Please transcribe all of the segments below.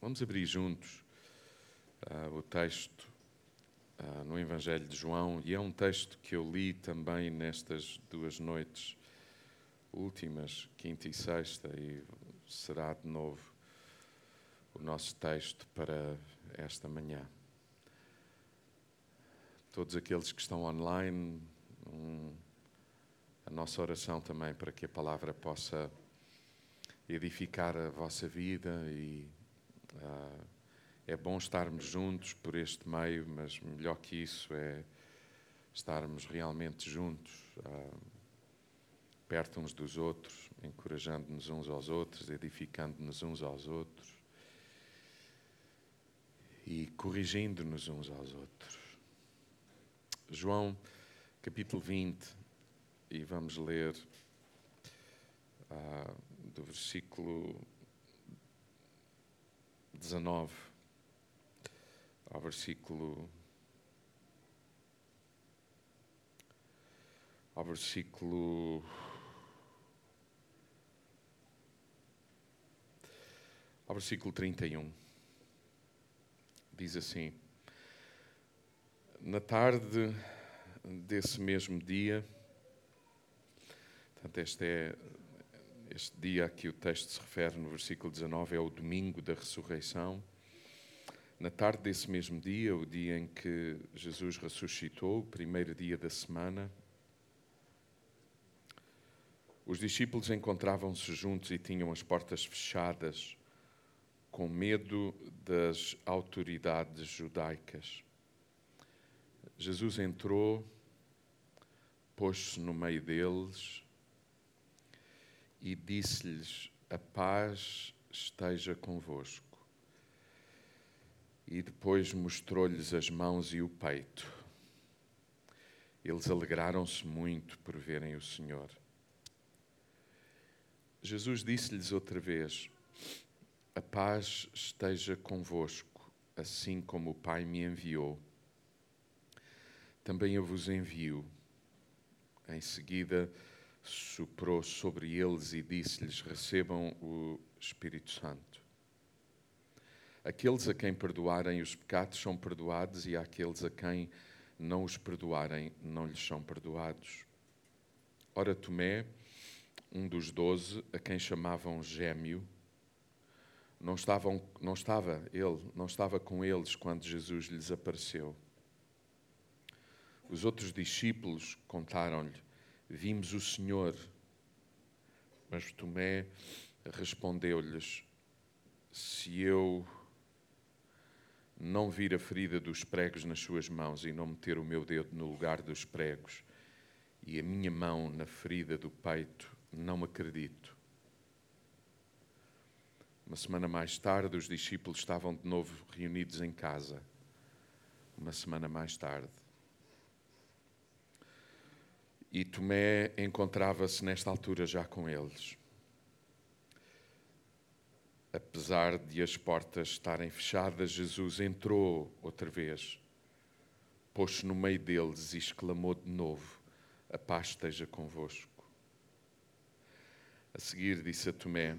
Vamos abrir juntos uh, o texto uh, no Evangelho de João, e é um texto que eu li também nestas duas noites últimas, quinta e sexta, e será de novo o nosso texto para esta manhã. Todos aqueles que estão online, um, a nossa oração também para que a palavra possa edificar a vossa vida e é bom estarmos juntos por este meio, mas melhor que isso é estarmos realmente juntos, uh, perto uns dos outros, encorajando-nos uns aos outros, edificando-nos uns aos outros e corrigindo-nos uns aos outros. João, capítulo 20, e vamos ler uh, do versículo 19 ao versículo ao versículo ao versículo 31 diz assim na tarde desse mesmo dia portanto este é este dia a que o texto se refere no versículo 19 é o domingo da ressurreição. Na tarde desse mesmo dia, o dia em que Jesus ressuscitou, o primeiro dia da semana, os discípulos encontravam-se juntos e tinham as portas fechadas, com medo das autoridades judaicas. Jesus entrou, pôs-se no meio deles e disse-lhes: A paz esteja convosco. E depois mostrou-lhes as mãos e o peito. Eles alegraram-se muito por verem o Senhor. Jesus disse-lhes outra vez: A paz esteja convosco, assim como o Pai me enviou. Também eu vos envio. Em seguida, soprou sobre eles e disse-lhes: Recebam o Espírito Santo. Aqueles a quem perdoarem os pecados são perdoados, e aqueles a quem não os perdoarem não lhes são perdoados. Ora, Tomé, um dos doze, a quem chamavam Gêmeo, não, estavam, não estava ele, não estava com eles quando Jesus lhes apareceu. Os outros discípulos contaram-lhe Vimos o Senhor. Mas Tomé respondeu-lhes: Se eu não vir a ferida dos pregos nas suas mãos e não meter o meu dedo no lugar dos pregos e a minha mão na ferida do peito, não acredito. Uma semana mais tarde, os discípulos estavam de novo reunidos em casa. Uma semana mais tarde. E Tomé encontrava-se nesta altura já com eles. Apesar de as portas estarem fechadas, Jesus entrou outra vez, pôs-se no meio deles e exclamou de novo: A paz esteja convosco. A seguir disse a Tomé: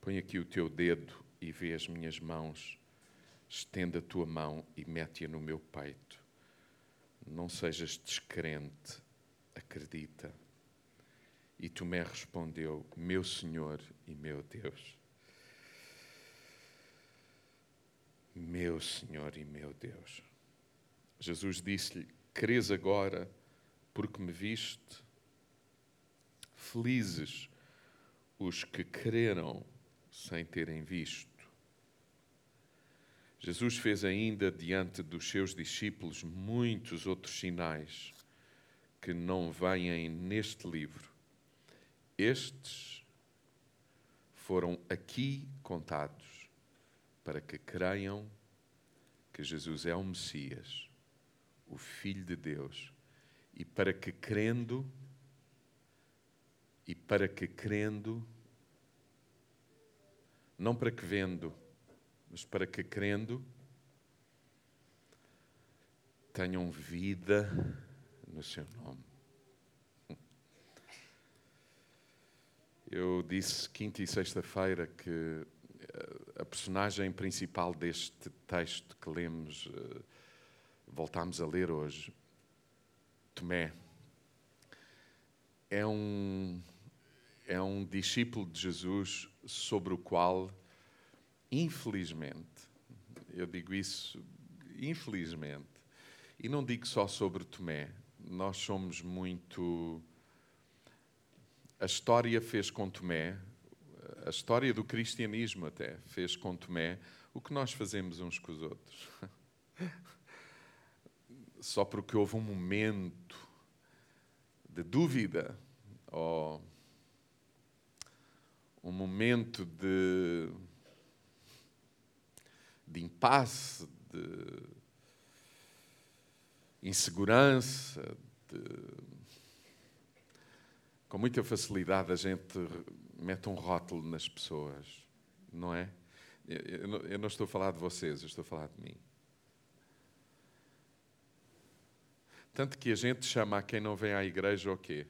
Põe aqui o teu dedo e vê as minhas mãos. Estenda a tua mão e mete-a no meu peito. Não sejas descrente acredita. E Tomé respondeu: Meu Senhor e meu Deus. Meu Senhor e meu Deus. Jesus disse-lhe: Crês agora porque me viste? Felizes os que creram sem terem visto. Jesus fez ainda diante dos seus discípulos muitos outros sinais que não vêm neste livro. Estes foram aqui contados para que creiam que Jesus é o Messias, o Filho de Deus, e para que crendo, e para que crendo, não para que vendo, mas para que crendo, tenham vida no seu nome. Eu disse quinta e sexta-feira que a personagem principal deste texto que lemos, eh, voltámos a ler hoje, Tomé, é um, é um discípulo de Jesus sobre o qual, infelizmente, eu digo isso, infelizmente, e não digo só sobre Tomé, nós somos muito. A história fez com Tomé, a história do cristianismo até fez com Tomé o que nós fazemos uns com os outros. Só porque houve um momento de dúvida ou um momento de, de impasse, de insegurança, de... com muita facilidade a gente mete um rótulo nas pessoas, não é? Eu não estou a falar de vocês, eu estou a falar de mim. Tanto que a gente chama a quem não vem à igreja o quê?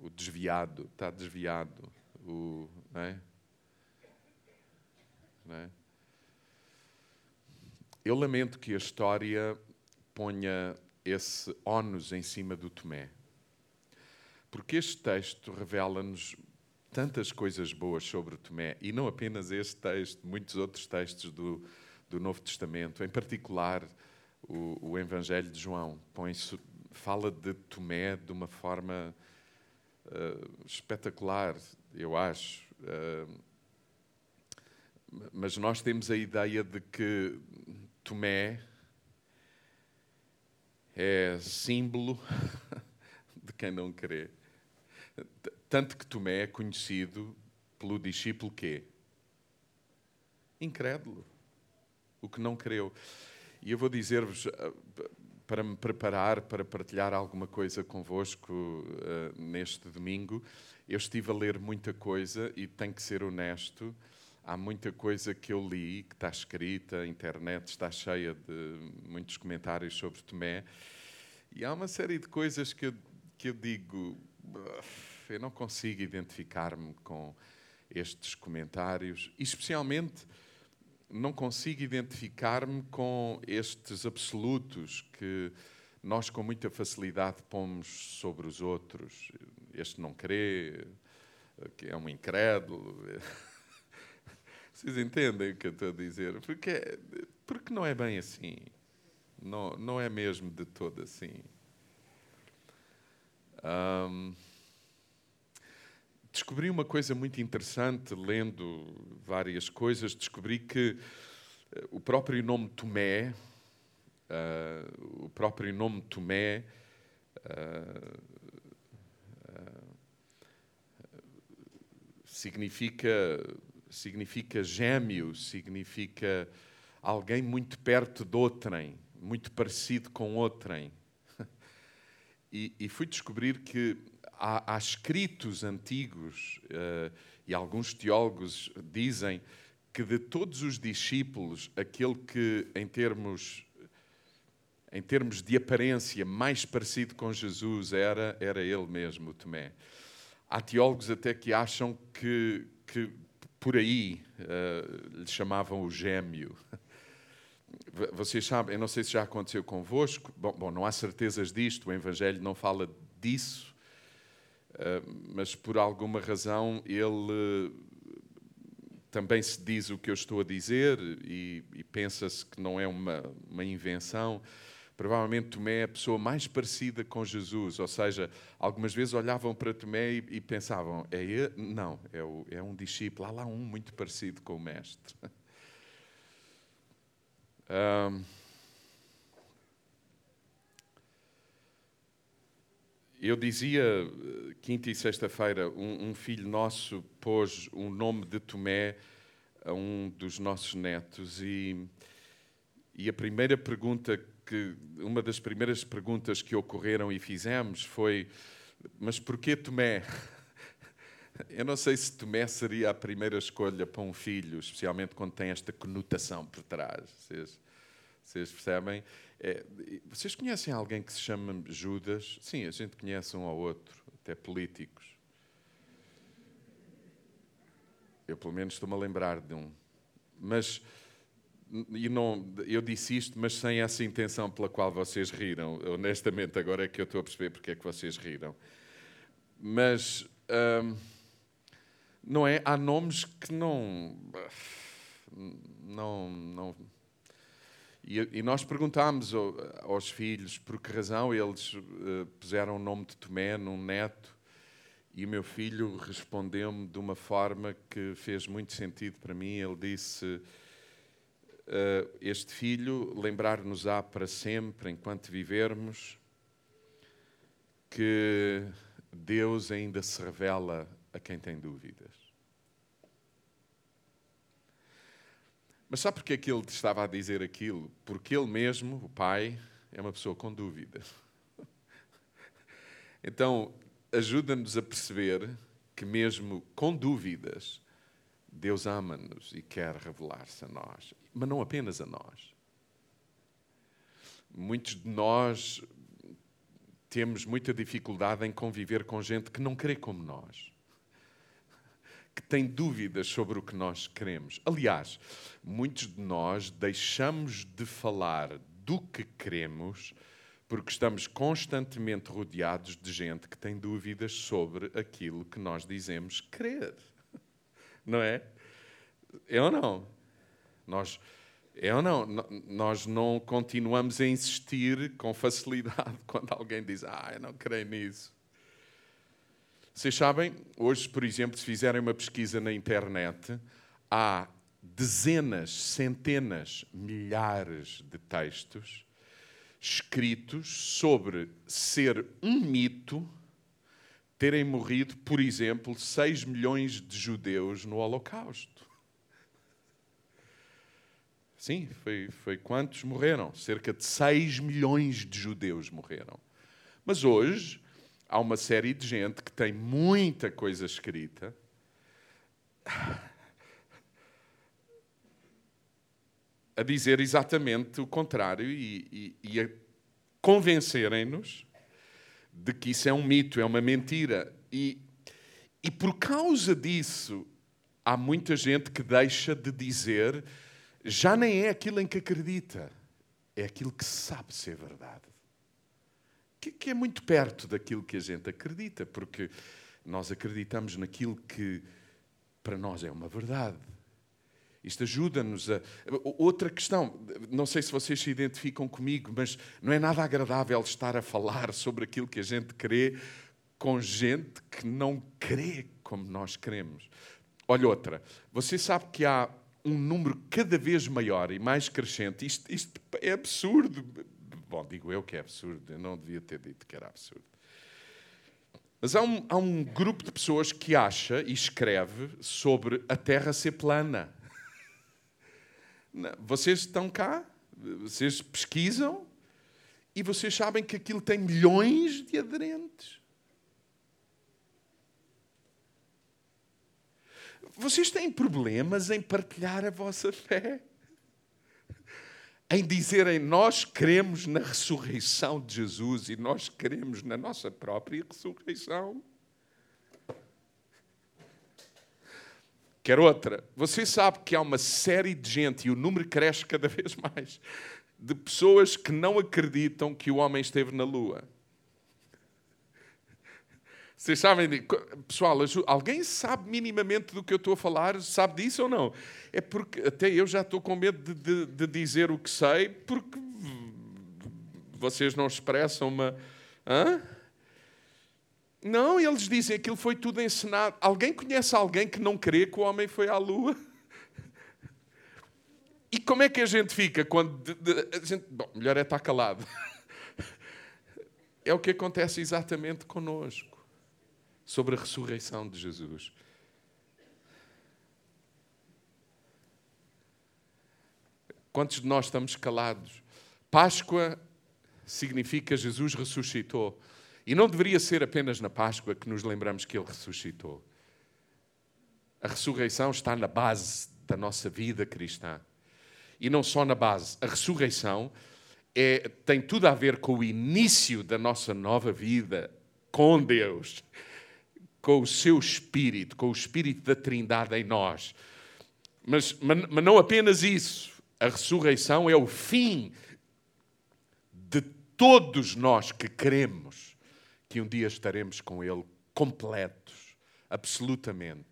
O desviado, está desviado. O, não é? Não é? Eu lamento que a história ponha esse ónus em cima do Tomé. Porque este texto revela-nos tantas coisas boas sobre o Tomé, e não apenas este texto, muitos outros textos do, do Novo Testamento, em particular o, o Evangelho de João, põe, fala de Tomé de uma forma uh, espetacular, eu acho. Uh, mas nós temos a ideia de que Tomé é símbolo de quem não crê. Tanto que Tomé é conhecido pelo discípulo que incrédulo, o que não creu. E eu vou dizer-vos, ah, para me preparar para partilhar alguma coisa convosco uh, neste domingo, eu estive a ler muita coisa e tenho que ser honesto. Há muita coisa que eu li, que está escrita, a internet está cheia de muitos comentários sobre Tomé, e há uma série de coisas que eu, que eu digo eu não consigo identificar-me com estes comentários, especialmente não consigo identificar-me com estes absolutos que nós com muita facilidade pomos sobre os outros. Este não crê, que é um incrédulo. Vocês entendem o que eu estou a dizer? Porque, porque não é bem assim. Não, não é mesmo de todo assim. Um, descobri uma coisa muito interessante lendo várias coisas. Descobri que uh, o próprio nome Tomé, uh, o próprio nome Tomé, uh, significa significa gêmeo, significa alguém muito perto de outrem, muito parecido com outrem. E, e fui descobrir que há, há escritos antigos, uh, e alguns teólogos dizem que de todos os discípulos, aquele que, em termos, em termos de aparência, mais parecido com Jesus era, era ele mesmo, Tomé. Há teólogos até que acham que, que por aí uh, lhe chamavam o gêmeo. Vocês sabem, eu não sei se já aconteceu convosco, bom, bom não há certezas disto, o Evangelho não fala disso, ah, mas por alguma razão ele também se diz o que eu estou a dizer e, e pensa-se que não é uma, uma invenção. Provavelmente Tomé é a pessoa mais parecida com Jesus, ou seja, algumas vezes olhavam para Tomé e, e pensavam: é ele? Não, é, o, é um discípulo, há lá um muito parecido com o Mestre. Um, Eu dizia, eh, quinta e sexta-feira, um, um, filho nosso pôs um nome de Tomé a um dos nossos netos e, e a primeira pergunta que, uma das primeiras perguntas que ocorreram e fizemos foi, mas porquê Tomé? Eu não sei se Tomé seria a primeira escolha para um filho, especialmente quando tem esta conotação por trás. Vocês, vocês percebem? É, vocês conhecem alguém que se chama Judas? Sim, a gente conhece um ao outro, até políticos. Eu, pelo menos, estou-me a lembrar de um. Mas, e não, eu disse isto, mas sem essa intenção pela qual vocês riram. Honestamente, agora é que eu estou a perceber porque é que vocês riram. Mas, hum, não é? Há nomes que não. Não. não e, e nós perguntámos aos filhos por que razão eles uh, puseram o nome de Tomé num neto. E o meu filho respondeu-me de uma forma que fez muito sentido para mim. Ele disse: Este filho lembrar-nos-á para sempre, enquanto vivermos, que Deus ainda se revela a quem tem dúvidas. Mas sabe porque é que ele estava a dizer aquilo? Porque ele mesmo, o pai, é uma pessoa com dúvidas. Então, ajuda-nos a perceber que, mesmo com dúvidas, Deus ama-nos e quer revelar-se a nós, mas não apenas a nós. Muitos de nós temos muita dificuldade em conviver com gente que não crê como nós que tem dúvidas sobre o que nós queremos. Aliás, muitos de nós deixamos de falar do que queremos porque estamos constantemente rodeados de gente que tem dúvidas sobre aquilo que nós dizemos querer. Não é? É ou não? Nós, é ou não? Nós não continuamos a insistir com facilidade quando alguém diz, ah, eu não creio nisso. Vocês sabem, hoje, por exemplo, se fizerem uma pesquisa na internet, há dezenas, centenas, milhares de textos escritos sobre ser um mito terem morrido, por exemplo, 6 milhões de judeus no Holocausto. Sim, foi, foi quantos morreram? Cerca de 6 milhões de judeus morreram. Mas hoje, há uma série de gente que tem muita coisa escrita. A dizer exatamente o contrário e, e, e a convencerem-nos de que isso é um mito, é uma mentira. E, e por causa disso, há muita gente que deixa de dizer, já nem é aquilo em que acredita, é aquilo que sabe ser verdade que, que é muito perto daquilo que a gente acredita, porque nós acreditamos naquilo que para nós é uma verdade. Isto ajuda-nos a. Outra questão, não sei se vocês se identificam comigo, mas não é nada agradável estar a falar sobre aquilo que a gente crê com gente que não crê como nós queremos. Olha outra, você sabe que há um número cada vez maior e mais crescente, isto, isto é absurdo, Bom, digo eu que é absurdo, eu não devia ter dito que era absurdo. Mas há um, há um grupo de pessoas que acha e escreve sobre a Terra ser plana. Vocês estão cá, vocês pesquisam e vocês sabem que aquilo tem milhões de aderentes. Vocês têm problemas em partilhar a vossa fé em dizerem nós cremos na ressurreição de Jesus e nós cremos na nossa própria ressurreição. Quer outra. Você sabe que há uma série de gente, e o número cresce cada vez mais, de pessoas que não acreditam que o homem esteve na Lua. Vocês sabem, pessoal, alguém sabe minimamente do que eu estou a falar? Sabe disso ou não? É porque até eu já estou com medo de, de, de dizer o que sei, porque vocês não expressam uma. Hã? Não, eles dizem que aquilo foi tudo ensinado. Alguém conhece alguém que não crê que o homem foi à lua? E como é que a gente fica quando. A gente, bom, melhor é estar calado. É o que acontece exatamente connosco sobre a ressurreição de Jesus. Quantos de nós estamos calados? Páscoa significa Jesus ressuscitou. E não deveria ser apenas na Páscoa que nos lembramos que Ele ressuscitou. A ressurreição está na base da nossa vida cristã. E não só na base. A ressurreição é, tem tudo a ver com o início da nossa nova vida com Deus com o seu espírito, com o espírito da Trindade em nós. Mas, mas, não apenas isso. A ressurreição é o fim de todos nós que queremos que um dia estaremos com Ele completos, absolutamente,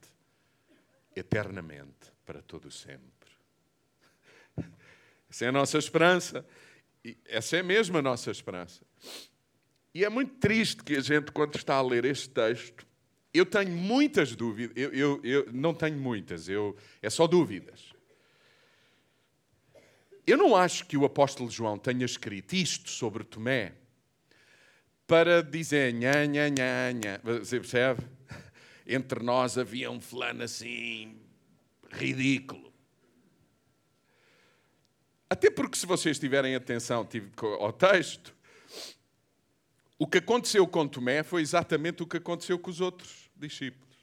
eternamente, para todo o sempre. Essa é a nossa esperança. Essa é mesmo a nossa esperança. E é muito triste que a gente, quando está a ler este texto, eu tenho muitas dúvidas, eu, eu, eu não tenho muitas, eu, é só dúvidas. Eu não acho que o apóstolo João tenha escrito isto sobre Tomé para dizer nha, nha, nha, nha. Você percebe? Entre nós havia um fulano assim, ridículo. Até porque, se vocês tiverem atenção ao texto, o que aconteceu com Tomé foi exatamente o que aconteceu com os outros discípulos.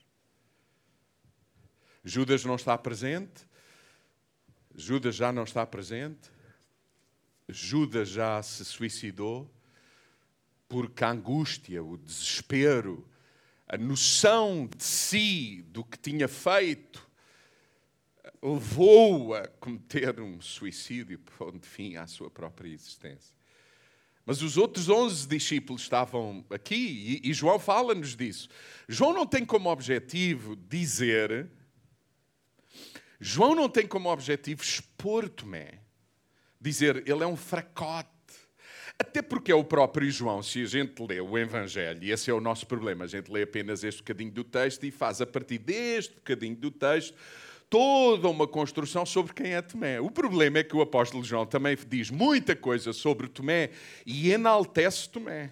Judas não está presente, Judas já não está presente, Judas já se suicidou, porque a angústia, o desespero, a noção de si, do que tinha feito, levou-o a cometer um suicídio, pondo fim à sua própria existência. Mas os outros 11 discípulos estavam aqui e, João fala-nos disso. João não tem como objetivo dizer, João não tem como objetivo expor Tomé, dizer ele é um fracote. Até porque é o próprio João, se a gente lê o Evangelho, e esse é o nosso problema, a gente lê apenas este bocadinho do texto e faz a partir deste bocadinho do texto toda uma construção sobre quem é Tomé. O problema é que o apóstolo João também diz muita coisa sobre Tomé e enaltece Tomé.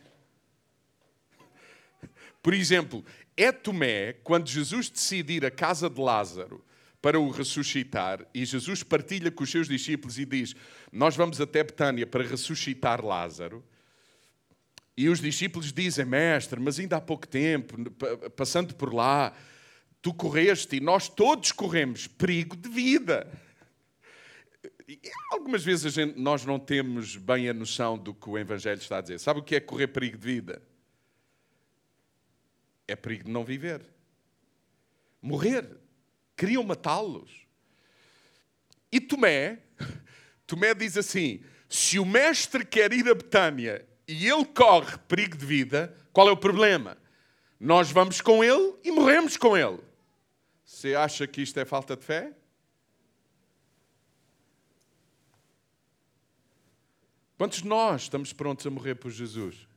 Por exemplo, é Tomé quando Jesus decide ir à casa de Lázaro para o ressuscitar e Jesus partilha com os seus discípulos e diz: Nós vamos até Betânia para ressuscitar Lázaro. E os discípulos dizem: Mestre, mas ainda há pouco tempo, passando por lá, tu correste e nós todos corremos perigo de vida. E algumas vezes gente, nós não temos bem a noção do que o Evangelho está a dizer. Sabe o que é correr perigo de vida? É perigo de não viver. Morrer. Queriam matá-los. E Tomé, Tomé diz assim: se o mestre quer ir a Betânia e ele corre perigo de vida, qual é o problema? Nós vamos com ele e morremos com ele. Você acha que isto é falta de fé? Quantos de nós estamos prontos a morrer por Jesus?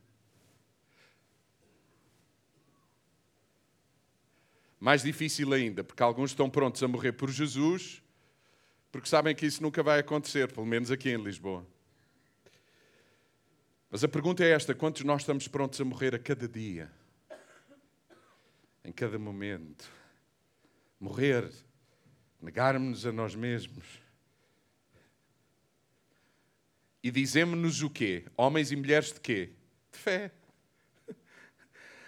Mais difícil ainda, porque alguns estão prontos a morrer por Jesus, porque sabem que isso nunca vai acontecer, pelo menos aqui em Lisboa. Mas a pergunta é esta: quantos nós estamos prontos a morrer a cada dia? Em cada momento? Morrer, negarmos-nos a nós mesmos. E dizemos-nos o quê? Homens e mulheres de quê? De fé.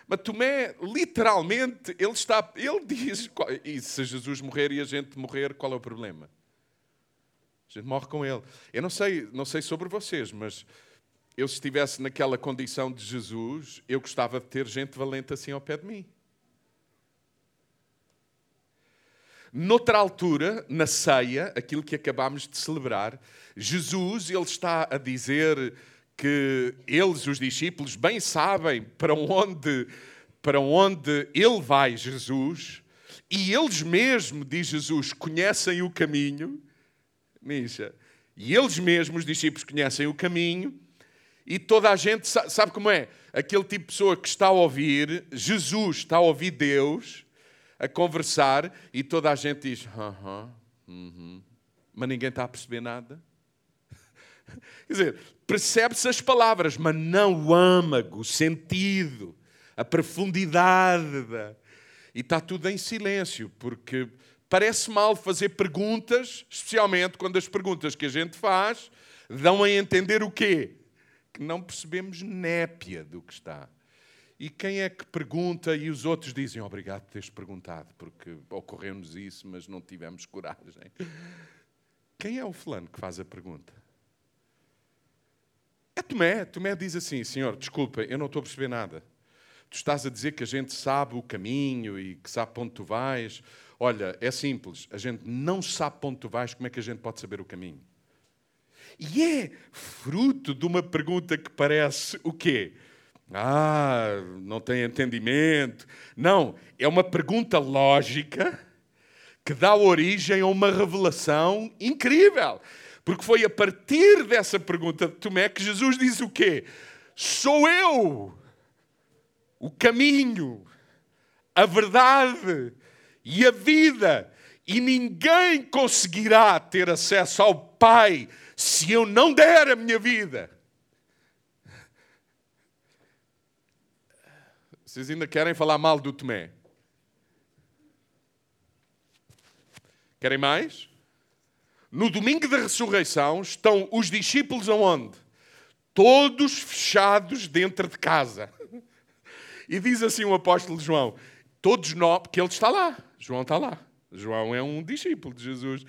Mas Tomé, literalmente, ele está, ele diz, e se Jesus morrer e a gente morrer, qual é o problema? A gente morre com ele. Eu não sei, não sei sobre vocês, mas eu se estivesse naquela condição de Jesus, eu gostava de ter gente valente assim ao pé de mim. Noutra altura, na ceia, aquilo que acabámos de celebrar, Jesus ele está a dizer que eles, os discípulos, bem sabem para onde, para onde ele vai, Jesus, e eles mesmos, diz Jesus, conhecem o caminho. Misha, e eles mesmos, os discípulos, conhecem o caminho, e toda a gente sabe, sabe como é? Aquele tipo de pessoa que está a ouvir, Jesus está a ouvir Deus a conversar e toda a gente diz: aham, uh -huh, mas ninguém está a perceber nada. Quer dizer, percebe-se as palavras, mas não o âmago, o sentido, a profundidade. Da... E está tudo em silêncio, porque parece mal fazer perguntas, especialmente quando as perguntas que a gente faz dão a entender o quê? Que não percebemos népia do que está. E quem é que pergunta e os outros dizem obrigado por teres perguntado, porque ocorreu-nos isso, mas não tivemos coragem. Quem é o fulano que faz a pergunta? É Tomé. Tomé diz assim: Senhor, desculpa, eu não estou a perceber nada. Tu estás a dizer que a gente sabe o caminho e que sabe para onde tu vais. Olha, é simples, a gente não sabe para onde tu vais, como é que a gente pode saber o caminho? E é fruto de uma pergunta que parece o quê? Ah, não tem entendimento. Não, é uma pergunta lógica que dá origem a uma revelação incrível. Porque foi a partir dessa pergunta de Tomé que Jesus diz o quê? Sou eu o caminho, a verdade e a vida. E ninguém conseguirá ter acesso ao Pai se eu não der a minha vida. Vocês ainda querem falar mal do Tomé? Querem mais? No domingo da ressurreição estão os discípulos aonde? Todos fechados dentro de casa. E diz assim o apóstolo João: todos nós, porque ele está lá, João está lá. João é um discípulo de Jesus.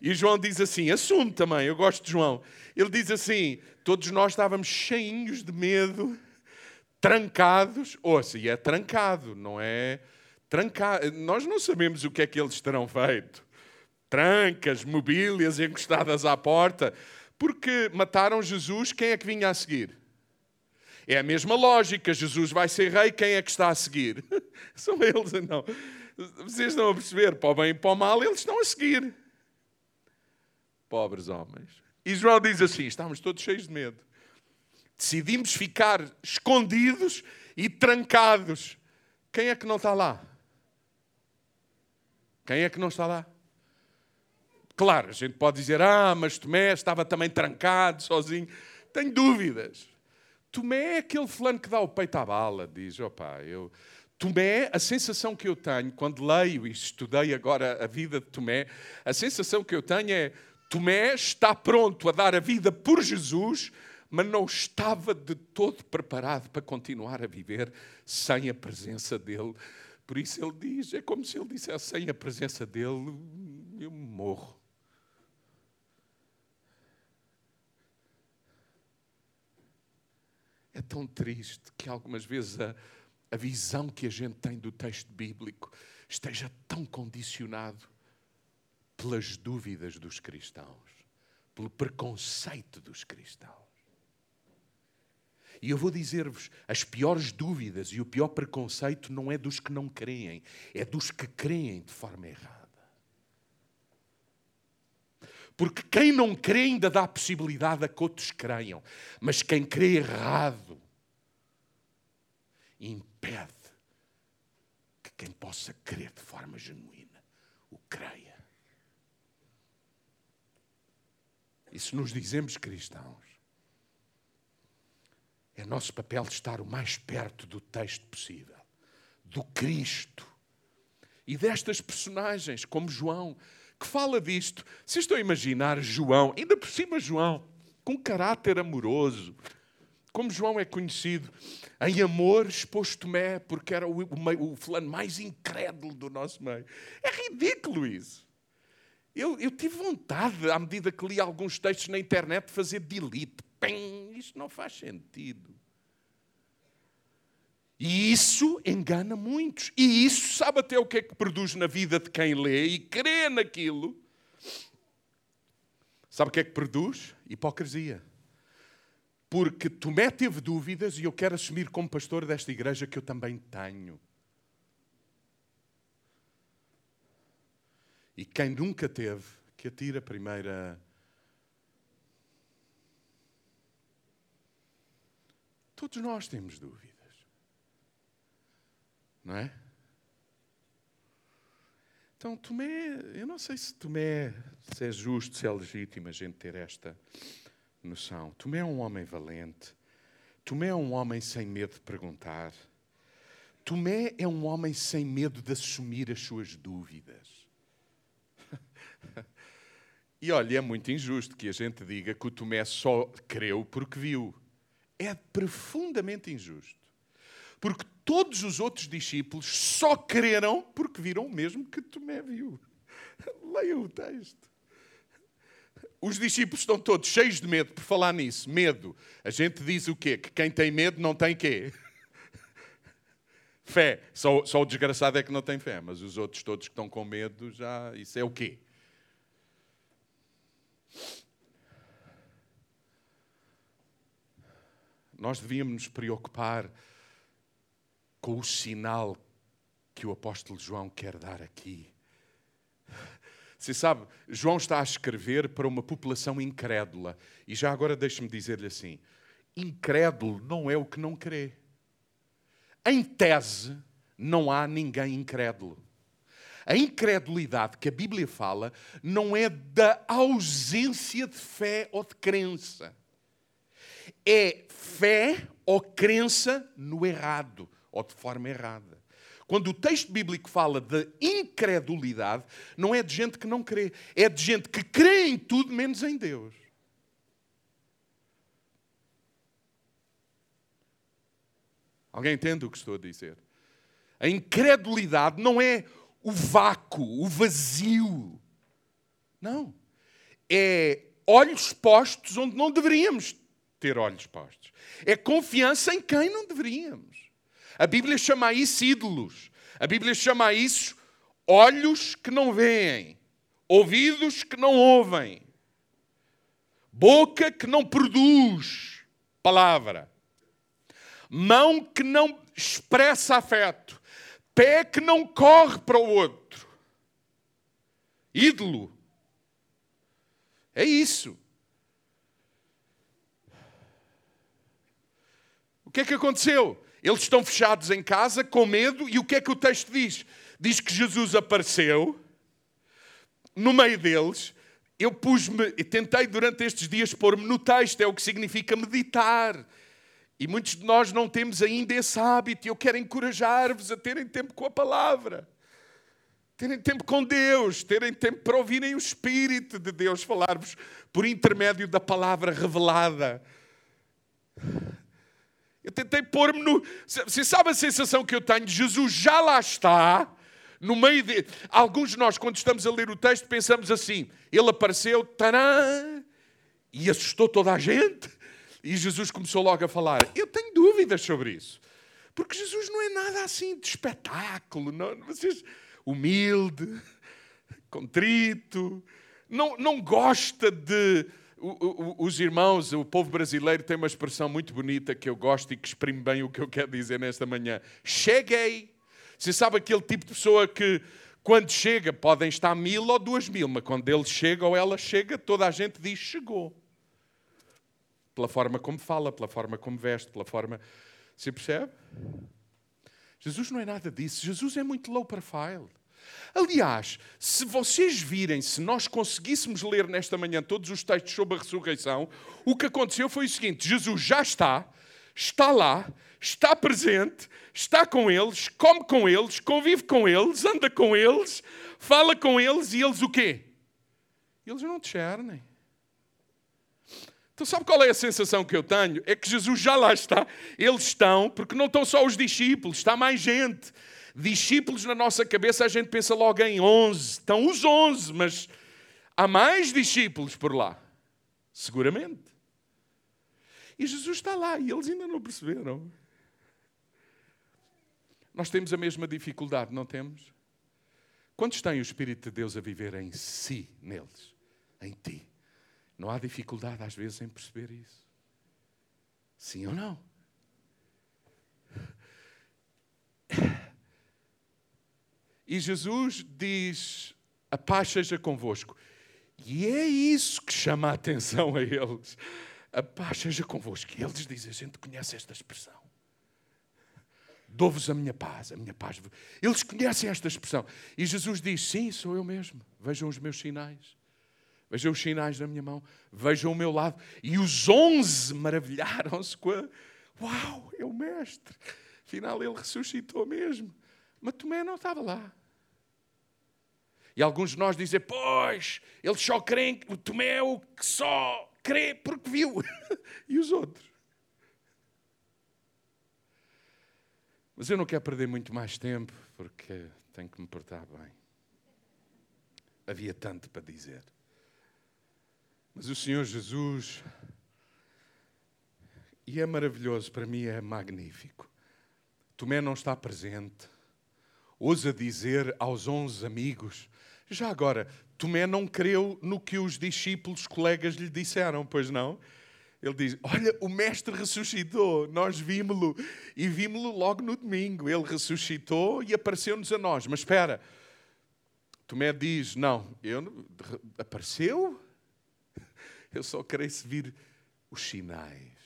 E João diz assim: assume também, eu gosto de João. Ele diz assim: todos nós estávamos cheinhos de medo trancados. Ouça, e é trancado, não é trancado. Nós não sabemos o que é que eles terão feito. Trancas, mobílias encostadas à porta. Porque mataram Jesus, quem é que vinha a seguir? É a mesma lógica. Jesus vai ser rei, quem é que está a seguir? São eles, não. Vocês estão a perceber, para o bem e para o mal, eles estão a seguir. Pobres homens. E João diz assim: estamos todos cheios de medo. Decidimos ficar escondidos e trancados. Quem é que não está lá? Quem é que não está lá? Claro, a gente pode dizer, ah, mas Tomé estava também trancado, sozinho. Tenho dúvidas. Tomé é aquele fulano que dá o peito à bala, diz, opá, eu... Tomé, a sensação que eu tenho, quando leio e estudei agora a vida de Tomé, a sensação que eu tenho é, Tomé está pronto a dar a vida por Jesus, mas não estava de todo preparado para continuar a viver sem a presença dele. Por isso ele diz: é como se ele dissesse: sem a presença dele, eu morro. É tão triste que algumas vezes a, a visão que a gente tem do texto bíblico esteja tão condicionado pelas dúvidas dos cristãos, pelo preconceito dos cristãos. E eu vou dizer-vos: as piores dúvidas e o pior preconceito não é dos que não creem, é dos que creem de forma errada. Porque quem não crê ainda dá a possibilidade a que outros creiam, mas quem crê errado impede que quem possa crer de forma genuína o creia. E se nos dizemos cristãos, é nosso papel estar o mais perto do texto possível, do Cristo e destas personagens, como João, que fala disto. Se estão a imaginar João, ainda por cima João, com caráter amoroso, como João é conhecido, em amor expôs Tomé, porque era o, o, o fulano mais incrédulo do nosso meio. É ridículo isso. Eu, eu, tive vontade, à medida que li alguns textos na internet, de fazer delete. Pim, isto não faz sentido. E isso engana muitos. E isso sabe até o que é que produz na vida de quem lê e crê naquilo. Sabe o que é que produz? Hipocrisia. Porque Tomé teve dúvidas e eu quero assumir como pastor desta igreja que eu também tenho. E quem nunca teve, que atira a primeira. Todos nós temos dúvidas. Não é? Então, Tomé, eu não sei se Tomé, se é justo, se é legítimo a gente ter esta noção. Tomé é um homem valente. Tomé é um homem sem medo de perguntar. Tomé é um homem sem medo de assumir as suas dúvidas. E olha, é muito injusto que a gente diga que o Tomé só creu porque viu. É profundamente injusto. Porque todos os outros discípulos só creram porque viram o mesmo que Tomé viu. Leiam o texto. Os discípulos estão todos cheios de medo por falar nisso. Medo. A gente diz o quê? Que quem tem medo não tem quê? Fé. Só, só o desgraçado é que não tem fé, mas os outros todos que estão com medo, já. Isso é o quê? Nós devíamos nos preocupar com o sinal que o apóstolo João quer dar aqui. Você sabe, João está a escrever para uma população incrédula. E já agora deixe-me dizer-lhe assim: incrédulo não é o que não crê. Em tese, não há ninguém incrédulo. A incredulidade que a Bíblia fala não é da ausência de fé ou de crença. É fé ou crença no errado ou de forma errada. Quando o texto bíblico fala de incredulidade, não é de gente que não crê, é de gente que crê em tudo menos em Deus. Alguém entende o que estou a dizer? A incredulidade não é o vácuo, o vazio. Não. É olhos postos onde não deveríamos ter olhos postos. É confiança em quem não deveríamos. A Bíblia chama isso ídolos. A Bíblia chama isso olhos que não veem, ouvidos que não ouvem, boca que não produz palavra, mão que não expressa afeto, pé que não corre para o outro. Ídolo. É isso. Que é que aconteceu? Eles estão fechados em casa com medo, e o que é que o texto diz? Diz que Jesus apareceu no meio deles. Eu pus-me e tentei durante estes dias pôr-me no texto, é o que significa meditar. E muitos de nós não temos ainda esse hábito, e eu quero encorajar-vos a terem tempo com a palavra, terem tempo com Deus, terem tempo para ouvirem o Espírito de Deus falar-vos por intermédio da palavra revelada. Eu tentei pôr-me no. Você sabe a sensação que eu tenho? Jesus já lá está, no meio de. Alguns de nós, quando estamos a ler o texto, pensamos assim: ele apareceu, tarã, e assustou toda a gente. E Jesus começou logo a falar. Eu tenho dúvidas sobre isso. Porque Jesus não é nada assim de espetáculo. Não, vocês, humilde, contrito, não, não gosta de os irmãos, o povo brasileiro tem uma expressão muito bonita que eu gosto e que exprime bem o que eu quero dizer nesta manhã. Cheguei. Você sabe aquele tipo de pessoa que, quando chega, podem estar mil ou duas mil, mas quando ele chega ou ela chega, toda a gente diz chegou. Pela forma como fala, pela forma como veste, pela forma. Você percebe? Jesus não é nada disso. Jesus é muito low profile. Aliás, se vocês virem, se nós conseguíssemos ler nesta manhã todos os textos sobre a ressurreição, o que aconteceu foi o seguinte: Jesus já está, está lá, está presente, está com eles, come com eles, convive com eles, anda com eles, fala com eles e eles o quê? Eles não discernem. Então, sabe qual é a sensação que eu tenho? É que Jesus já lá está, eles estão, porque não estão só os discípulos, está mais gente. Discípulos na nossa cabeça, a gente pensa logo em 11. Estão os 11, mas há mais discípulos por lá. Seguramente. E Jesus está lá e eles ainda não perceberam. Nós temos a mesma dificuldade, não temos? Quantos têm o Espírito de Deus a viver em si, neles, em ti? Não há dificuldade às vezes em perceber isso? Sim ou não? E Jesus diz: A paz seja convosco. E é isso que chama a atenção a eles. A paz seja convosco. E eles dizem: A gente conhece esta expressão. Dou-vos a minha paz, a minha paz. Eles conhecem esta expressão. E Jesus diz: Sim, sou eu mesmo. Vejam os meus sinais. Vejam os sinais da minha mão. Vejam o meu lado. E os onze maravilharam-se com a. Uau, é o Mestre. Afinal, ele ressuscitou mesmo. Mas Tomé não estava lá. E alguns de nós dizem, pois, eles só creem, o Tomé é o que só crê porque viu. e os outros? Mas eu não quero perder muito mais tempo, porque tenho que me portar bem. Havia tanto para dizer. Mas o Senhor Jesus, e é maravilhoso, para mim é magnífico Tomé não está presente. Ousa dizer aos onze amigos: Já agora, Tomé não creu no que os discípulos, colegas lhe disseram, pois não? Ele diz: Olha, o Mestre ressuscitou, nós vimos-lo e vimos-lo logo no domingo. Ele ressuscitou e apareceu-nos a nós. Mas espera, Tomé diz: Não, eu, apareceu? Eu só creio se vir os sinais.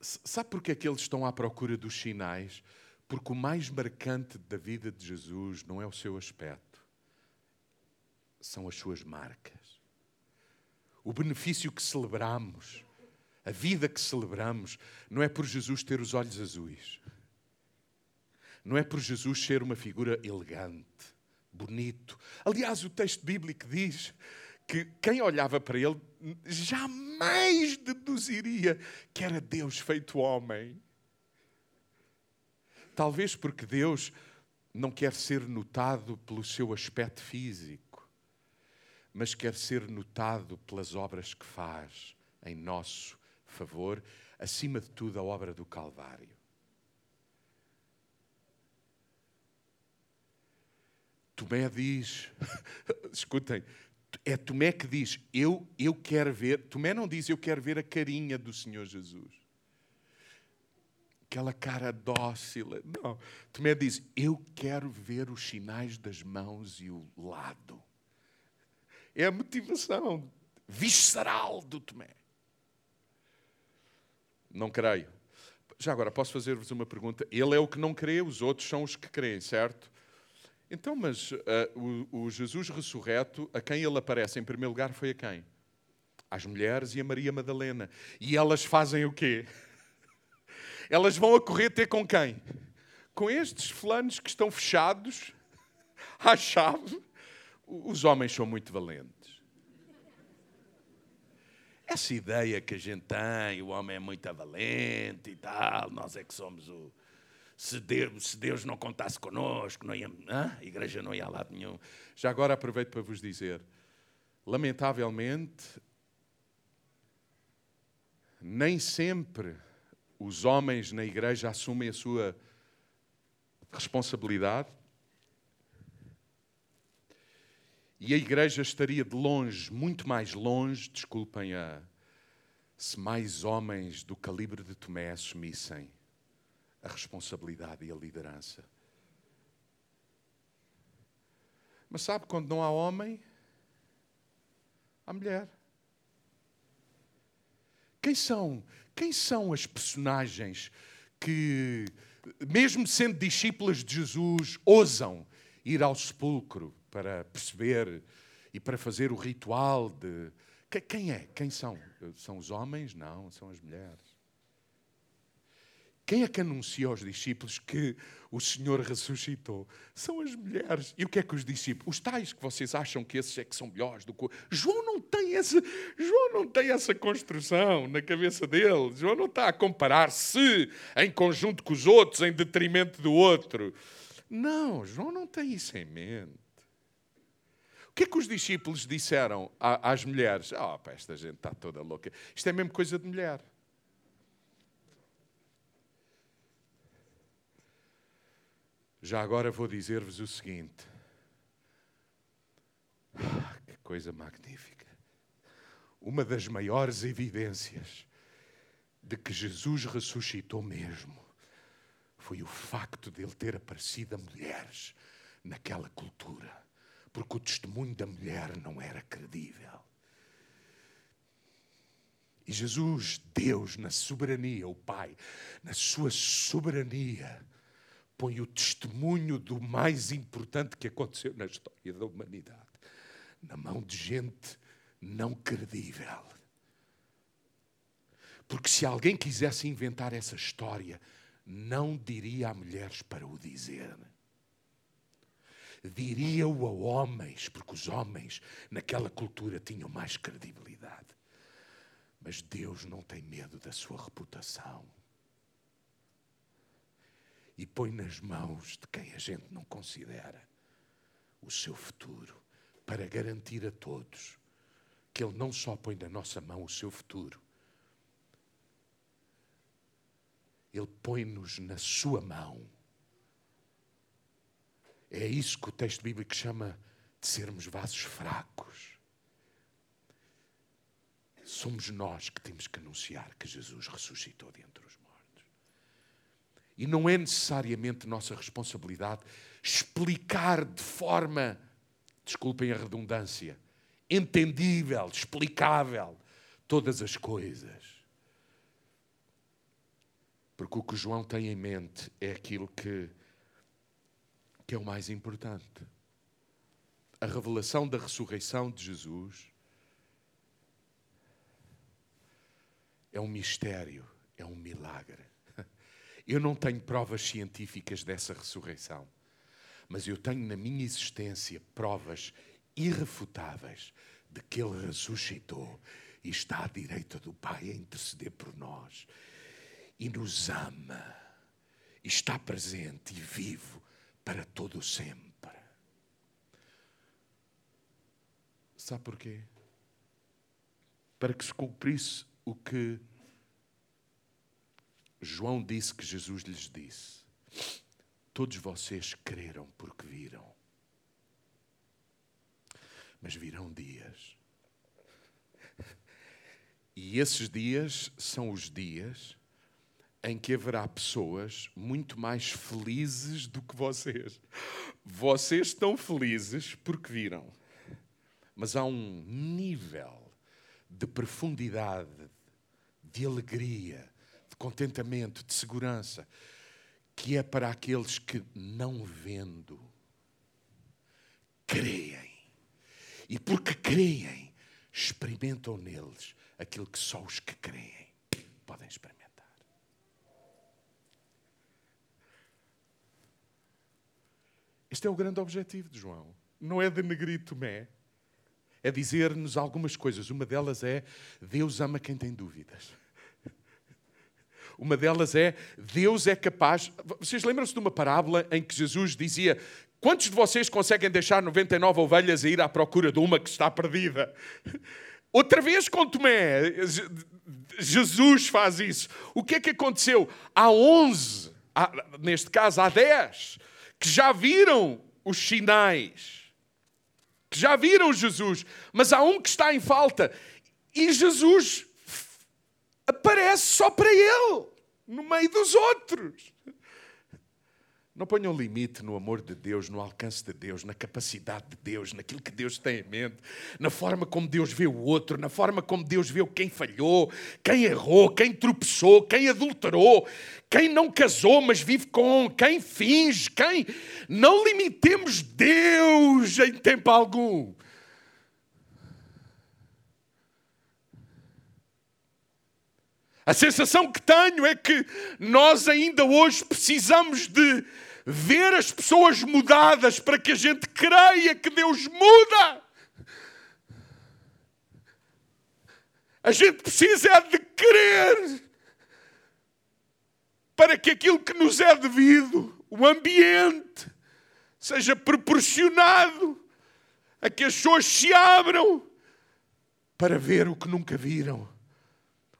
Sabe porquê é que eles estão à procura dos sinais? Porque o mais marcante da vida de Jesus não é o seu aspecto, são as suas marcas. O benefício que celebramos, a vida que celebramos, não é por Jesus ter os olhos azuis, não é por Jesus ser uma figura elegante, bonito. Aliás, o texto bíblico diz que quem olhava para ele jamais deduziria que era Deus feito homem. Talvez porque Deus não quer ser notado pelo seu aspecto físico, mas quer ser notado pelas obras que faz em nosso favor, acima de tudo a obra do Calvário. Tomé diz, escutem, é Tomé que diz: eu, eu quero ver. Tomé não diz: Eu quero ver a carinha do Senhor Jesus. Aquela cara dócil. Não. Tomé diz: Eu quero ver os sinais das mãos e o lado. É a motivação visceral do Tomé. Não creio. Já agora, posso fazer-vos uma pergunta? Ele é o que não crê, os outros são os que creem, certo? Então, mas uh, o, o, Jesus ressurreto, a quem ele aparece em primeiro lugar foi a quem? Às mulheres e a Maria Madalena. E elas fazem o quê? Elas vão a correr ter com quem? Com estes fulanos que estão fechados à chave. Os homens são muito valentes. Essa ideia que a gente tem, o homem é muito valente e tal, nós é que somos o, se Deus, se Deus não contasse connosco, não ia, a igreja não ia a lado nenhum. Já agora aproveito para vos dizer: lamentavelmente, nem sempre os homens na igreja assumem a sua responsabilidade. E a igreja estaria de longe, muito mais longe, desculpem a, se mais homens do calibre de Tomé assumissem a responsabilidade e a liderança. Mas sabe, quando não há homem, há mulher. Quem são? Quem são as personagens que, mesmo sendo discípulas de Jesus, ousam ir ao sepulcro para perceber e para fazer o ritual de. Quem é? Quem são? São os homens? Não, são as mulheres. Quem é que anuncia aos discípulos que o Senhor ressuscitou? São as mulheres. E o que é que os discípulos, os tais que vocês acham que esses é que são melhores do que João não tem essa, João não tem essa construção na cabeça dele. João não está a comparar-se em conjunto com os outros, em detrimento do outro. Não, João não tem isso em mente. O que é que os discípulos disseram às mulheres? Ah, oh, esta gente está toda louca. Isto é mesmo coisa de mulher. Já agora vou dizer-vos o seguinte. Ah, que coisa magnífica. Uma das maiores evidências de que Jesus ressuscitou mesmo foi o facto de ele ter aparecido a mulheres naquela cultura, porque o testemunho da mulher não era credível. E Jesus, Deus, na soberania, o Pai, na sua soberania, põe o testemunho do mais importante que aconteceu na história da humanidade na mão de gente não credível. Porque se alguém quisesse inventar essa história, não diria a mulheres para o dizer. Diria-o a homens, porque os homens naquela cultura tinham mais credibilidade. Mas Deus não tem medo da sua reputação e põe nas mãos de quem a gente não considera o seu futuro, para garantir a todos que Ele não só põe na nossa mão o seu futuro, Ele põe-nos na sua mão. É isso que o texto bíblico chama de sermos vasos fracos. Somos nós que temos que anunciar que Jesus ressuscitou dentre os. E não é necessariamente nossa responsabilidade explicar de forma, desculpem a redundância, entendível, explicável, todas as coisas. Porque o que João tem em mente é aquilo que, que é o mais importante. A revelação da ressurreição de Jesus é um mistério, é um milagre. Eu não tenho provas científicas dessa ressurreição, mas eu tenho na minha existência provas irrefutáveis de que Ele ressuscitou e está à direita do Pai a interceder por nós e nos ama e está presente e vivo para todo o sempre. Sabe porquê? Para que se cumprisse o que João disse que Jesus lhes disse. Todos vocês creram porque viram. Mas virão dias e esses dias são os dias em que haverá pessoas muito mais felizes do que vocês. Vocês estão felizes porque viram. Mas há um nível de profundidade, de alegria, contentamento, de segurança, que é para aqueles que, não vendo, creem. E porque creem, experimentam neles aquilo que só os que creem podem experimentar. Este é o grande objetivo de João. Não é denegrir Tomé, é dizer-nos algumas coisas. Uma delas é Deus ama quem tem dúvidas. Uma delas é Deus é capaz. Vocês lembram-se de uma parábola em que Jesus dizia: Quantos de vocês conseguem deixar 99 ovelhas e ir à procura de uma que está perdida? Outra vez com Tomé, Jesus faz isso. O que é que aconteceu? Há 11, neste caso há 10, que já viram os sinais, que já viram Jesus, mas há um que está em falta. E Jesus aparece só para ele, no meio dos outros. Não ponham limite no amor de Deus, no alcance de Deus, na capacidade de Deus, naquilo que Deus tem em mente, na forma como Deus vê o outro, na forma como Deus vê quem falhou, quem errou, quem tropeçou, quem adulterou, quem não casou, mas vive com, quem finge, quem. Não limitemos Deus em tempo algum. A sensação que tenho é que nós ainda hoje precisamos de ver as pessoas mudadas para que a gente creia que Deus muda. A gente precisa é de crer para que aquilo que nos é devido, o ambiente, seja proporcionado a que as pessoas se abram para ver o que nunca viram,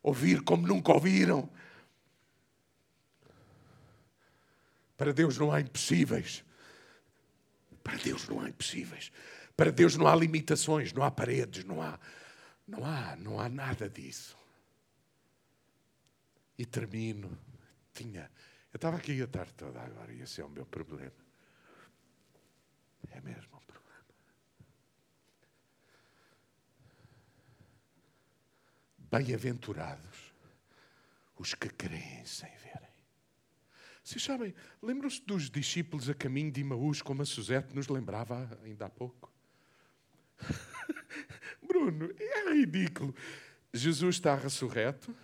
ouvir como nunca ouviram, Para Deus não há impossíveis. Para Deus não há impossíveis. Para Deus não há limitações, não há paredes, não há, não há, não há nada disso. E termino. Tinha, eu estava aqui a tarde toda agora e esse é o meu problema. É mesmo um problema. Bem-aventurados os que creem sem verem. Vocês sabem, lembram-se dos discípulos a caminho de Imaús, como a Suzete nos lembrava ainda há pouco? Bruno, é ridículo. Jesus está ressurreto,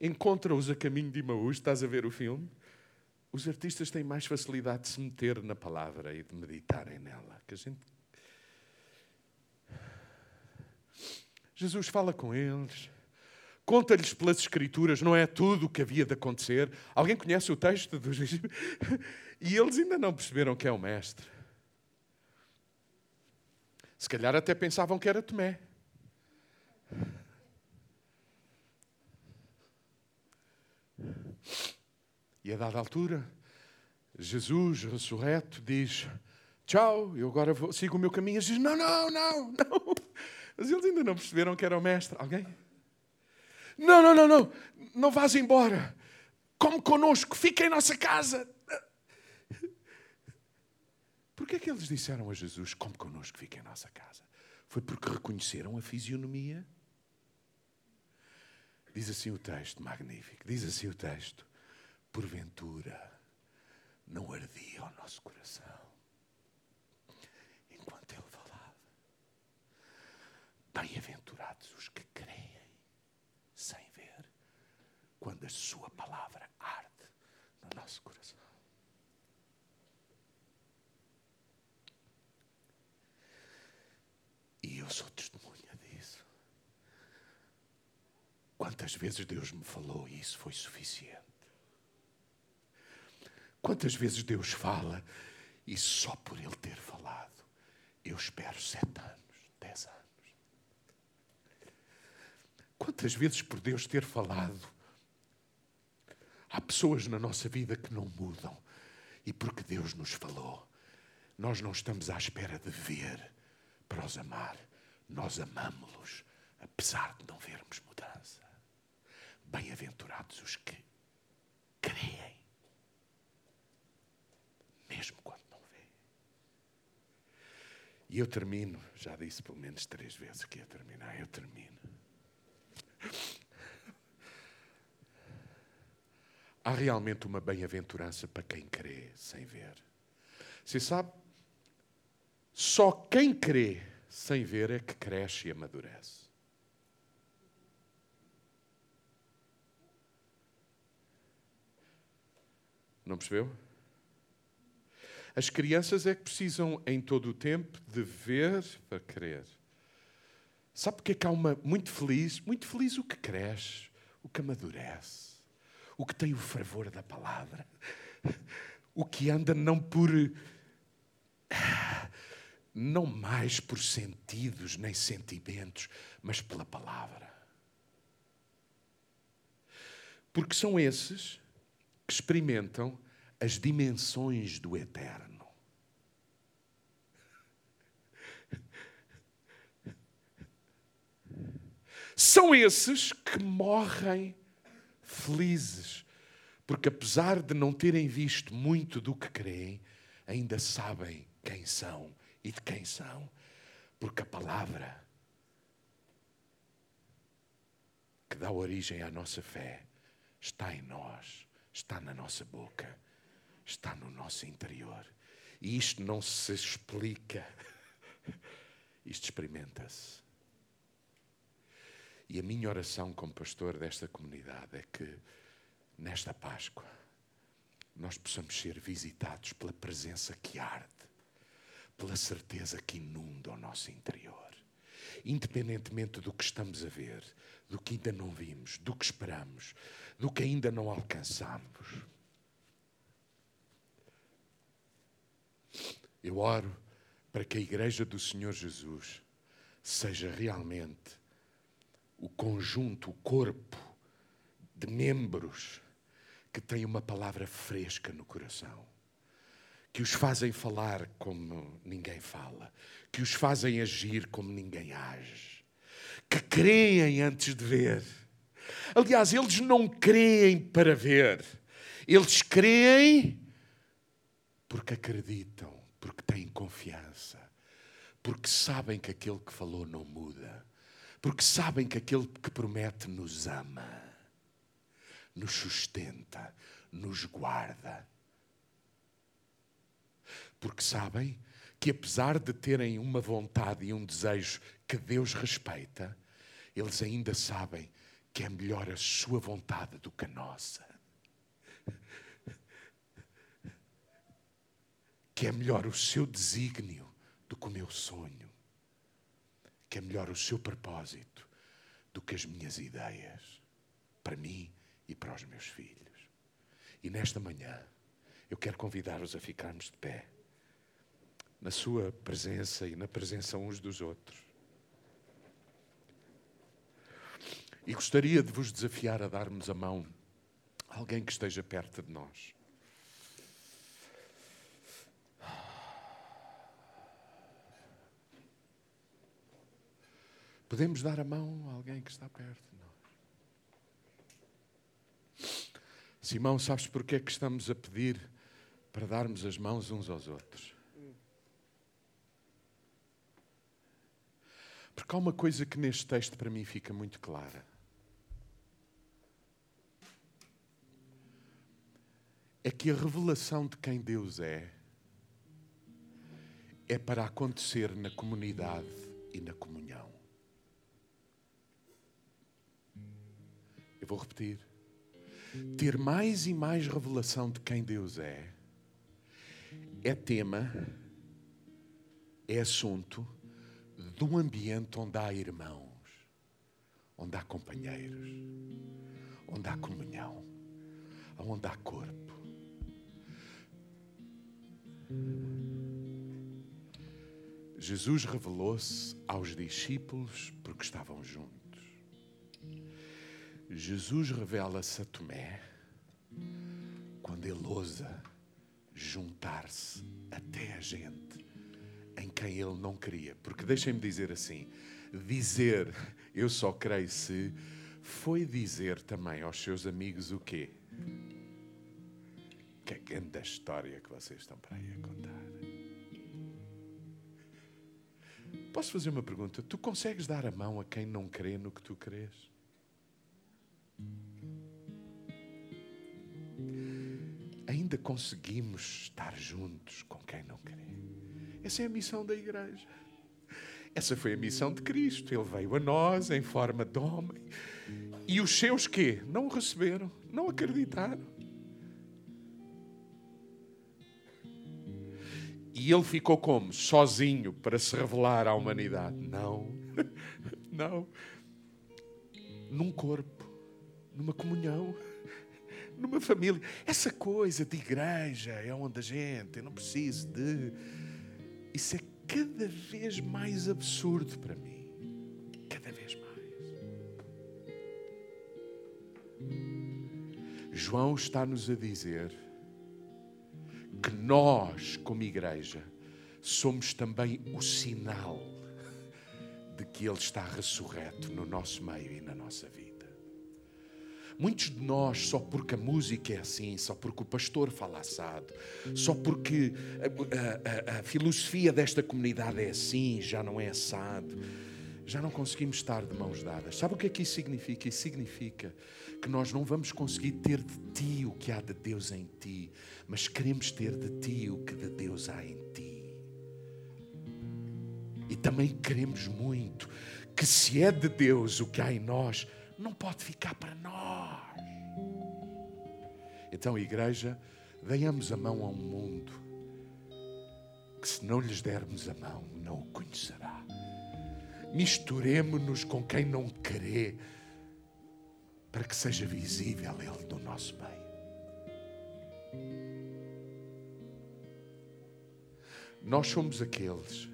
encontra-os a caminho de Imaús, estás a ver o filme? Os artistas têm mais facilidade de se meter na palavra e de meditarem nela. Que a gente... Jesus fala com eles conta-lhes pelas Escrituras, não é tudo o que havia de acontecer. Alguém conhece o texto dos E eles ainda não perceberam que é o Mestre. Se calhar até pensavam que era Tomé. E a dada altura, Jesus, ressurreto, diz: Tchau, eu agora vou, sigo o meu caminho. E diz: Não, não, não, não. Mas eles ainda não perceberam que era o mestre. Alguém? Não, não, não, não. Não vás embora. Come connosco, fica em nossa casa. Porquê é que eles disseram a Jesus: Come connosco, fica em nossa casa? Foi porque reconheceram a fisionomia? Diz assim o texto, magnífico. Diz assim o texto: Porventura não ardia o nosso coração enquanto ele falava. Bem-aventurados os que creem sem ver, quando a sua palavra arde no nosso coração. E eu sou testemunha disso. Quantas vezes Deus me falou e isso foi suficiente? Quantas vezes Deus fala e só por Ele ter falado eu espero sete anos, dez anos? Quantas vezes por Deus ter falado há pessoas na nossa vida que não mudam e porque Deus nos falou, nós não estamos à espera de ver para os amar. Nós amamos-los, apesar de não vermos mudança. Bem-aventurados os que creem, mesmo quando não veem. E eu termino, já disse pelo menos três vezes que ia terminar, eu termino. Há realmente uma bem-aventurança para quem crê sem ver. Você sabe? Só quem crê sem ver é que cresce e amadurece. Não percebeu? As crianças é que precisam em todo o tempo de ver para crer. Sabe porque é que há uma muito feliz, muito feliz o que cresce, o que amadurece, o que tem o fervor da palavra, o que anda não por não mais por sentidos nem sentimentos, mas pela palavra. Porque são esses que experimentam as dimensões do eterno. São esses que morrem felizes, porque apesar de não terem visto muito do que creem, ainda sabem quem são e de quem são, porque a palavra que dá origem à nossa fé está em nós, está na nossa boca, está no nosso interior. E isto não se explica, isto experimenta-se. E a minha oração como pastor desta comunidade é que, nesta Páscoa, nós possamos ser visitados pela presença que arde pela certeza que inunda o nosso interior. Independentemente do que estamos a ver, do que ainda não vimos, do que esperamos, do que ainda não alcançamos. Eu oro para que a Igreja do Senhor Jesus seja realmente o conjunto, o corpo de membros que tem uma palavra fresca no coração que os fazem falar como ninguém fala, que os fazem agir como ninguém age, que creem antes de ver. Aliás, eles não creem para ver, eles creem porque acreditam, porque têm confiança, porque sabem que aquele que falou não muda, porque sabem que aquele que promete nos ama, nos sustenta, nos guarda porque sabem que, apesar de terem uma vontade e um desejo que Deus respeita, eles ainda sabem que é melhor a sua vontade do que a nossa. Que é melhor o seu desígnio do que o meu sonho. Que é melhor o seu propósito do que as minhas ideias. Para mim e para os meus filhos. E nesta manhã, eu quero convidar-os a ficarmos de pé na sua presença e na presença uns dos outros. E gostaria de vos desafiar a darmos a mão Alguém que esteja perto de nós. Podemos dar a mão a alguém que está perto de nós. Simão, sabes porquê é que estamos a pedir para darmos as mãos uns aos outros? Porque há uma coisa que neste texto para mim fica muito clara. É que a revelação de quem Deus é é para acontecer na comunidade e na comunhão. Eu vou repetir. Ter mais e mais revelação de quem Deus é é tema, é assunto de um ambiente onde há irmãos, onde há companheiros, onde há comunhão, onde há corpo. Jesus revelou-se aos discípulos porque estavam juntos. Jesus revela-se a Tomé quando ele ousa juntar-se até a gente em quem ele não queria. Porque deixem-me dizer assim: dizer eu só creio se foi dizer também aos seus amigos o quê? Que é grande história que vocês estão para aí a contar. Posso fazer uma pergunta? Tu consegues dar a mão a quem não crê no que tu crês? Ainda conseguimos estar juntos com quem não crê. Essa é a missão da igreja. Essa foi a missão de Cristo. Ele veio a nós em forma de homem. E os seus quê? Não o receberam, não acreditaram. E ele ficou como? Sozinho para se revelar à humanidade? Não, não. Num corpo, numa comunhão, numa família. Essa coisa de igreja é onde a gente, não preciso de isso é cada vez mais absurdo para mim. Cada vez mais. João está-nos a dizer que nós, como igreja, somos também o sinal de que Ele está ressurreto no nosso meio e na nossa vida. Muitos de nós, só porque a música é assim, só porque o pastor fala assado, só porque a, a, a, filosofia desta comunidade é assim, já não é assado, já não conseguimos estar de mãos dadas. Sabe o que é que isso significa? Isso significa que nós não vamos conseguir ter de ti o que há de Deus em ti, mas queremos ter de ti o que de Deus há em ti. E também queremos muito que, se é de Deus o que há em nós, não pode ficar para nós. Então, igreja, deiamos a mão a um mundo que, se não lhes dermos a mão, não o conhecerá. Misturemos-nos com quem não crê, para que seja visível Ele no nosso meio. Nós somos aqueles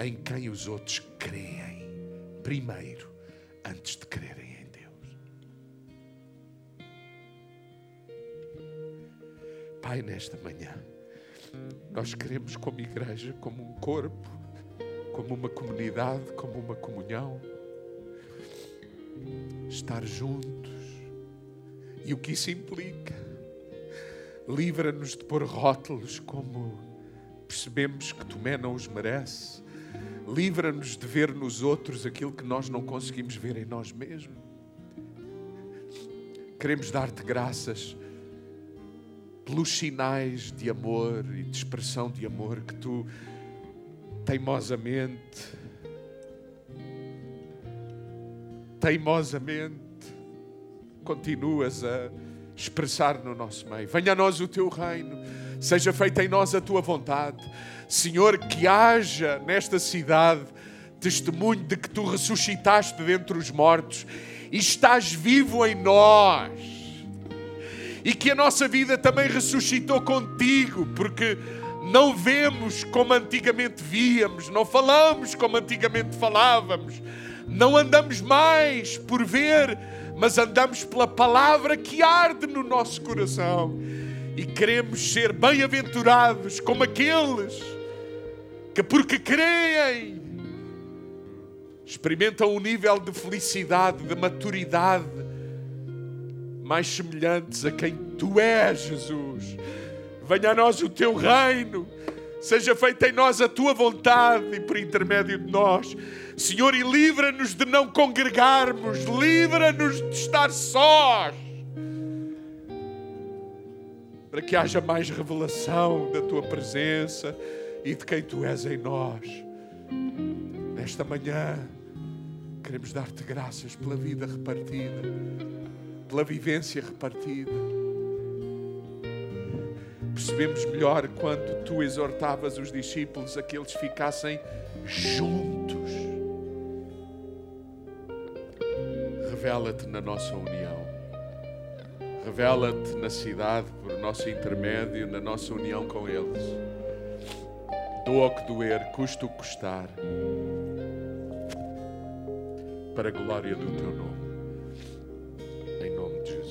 em quem os outros creem primeiro antes de crerem Pai, nesta manhã, nós queremos, como igreja, como um corpo, como uma comunidade, como uma comunhão, estar juntos. E o que isso implica? Livra-nos de pôr rótulos como percebemos que Tomé não os merece Livra-nos de ver nos outros aquilo que nós não conseguimos ver em nós mesmos. Queremos dar-te graças pelos sinais de amor e de expressão de amor que tu teimosamente, teimosamente continuas a expressar no nosso meio. Venha a nós o teu reino, seja feita em nós a tua vontade Senhor, que haja nesta cidade testemunho de que tu ressuscitaste dentre os mortos e estás vivo em nós. E que a nossa vida também ressuscitou contigo, porque não vemos como antigamente víamos, não falamos como antigamente falávamos, não andamos mais por ver, mas andamos pela palavra que arde no nosso coração e queremos ser bem-aventurados como aqueles que, porque creem, experimentam um nível de felicidade, de maturidade mais semelhantes a quem tu és, Jesus. Venha a nós o teu reino, seja feita em nós a tua vontade e por intermédio de nós. Senhor, e livra-nos de não congregarmos, livra-nos de estar sós, para que haja mais revelação da tua presença e de quem tu és em nós. Nesta manhã, queremos dar-te graças pela vida repartida, pela vivência repartida. Percebemos melhor quando tu exortavas os discípulos a que eles ficassem juntos. Revela-te na nossa união. Revela-te na cidade por nosso intermédio, na nossa união com eles. Doa o que doer, custa o que custar, para a glória do teu nome em nome de Jesus.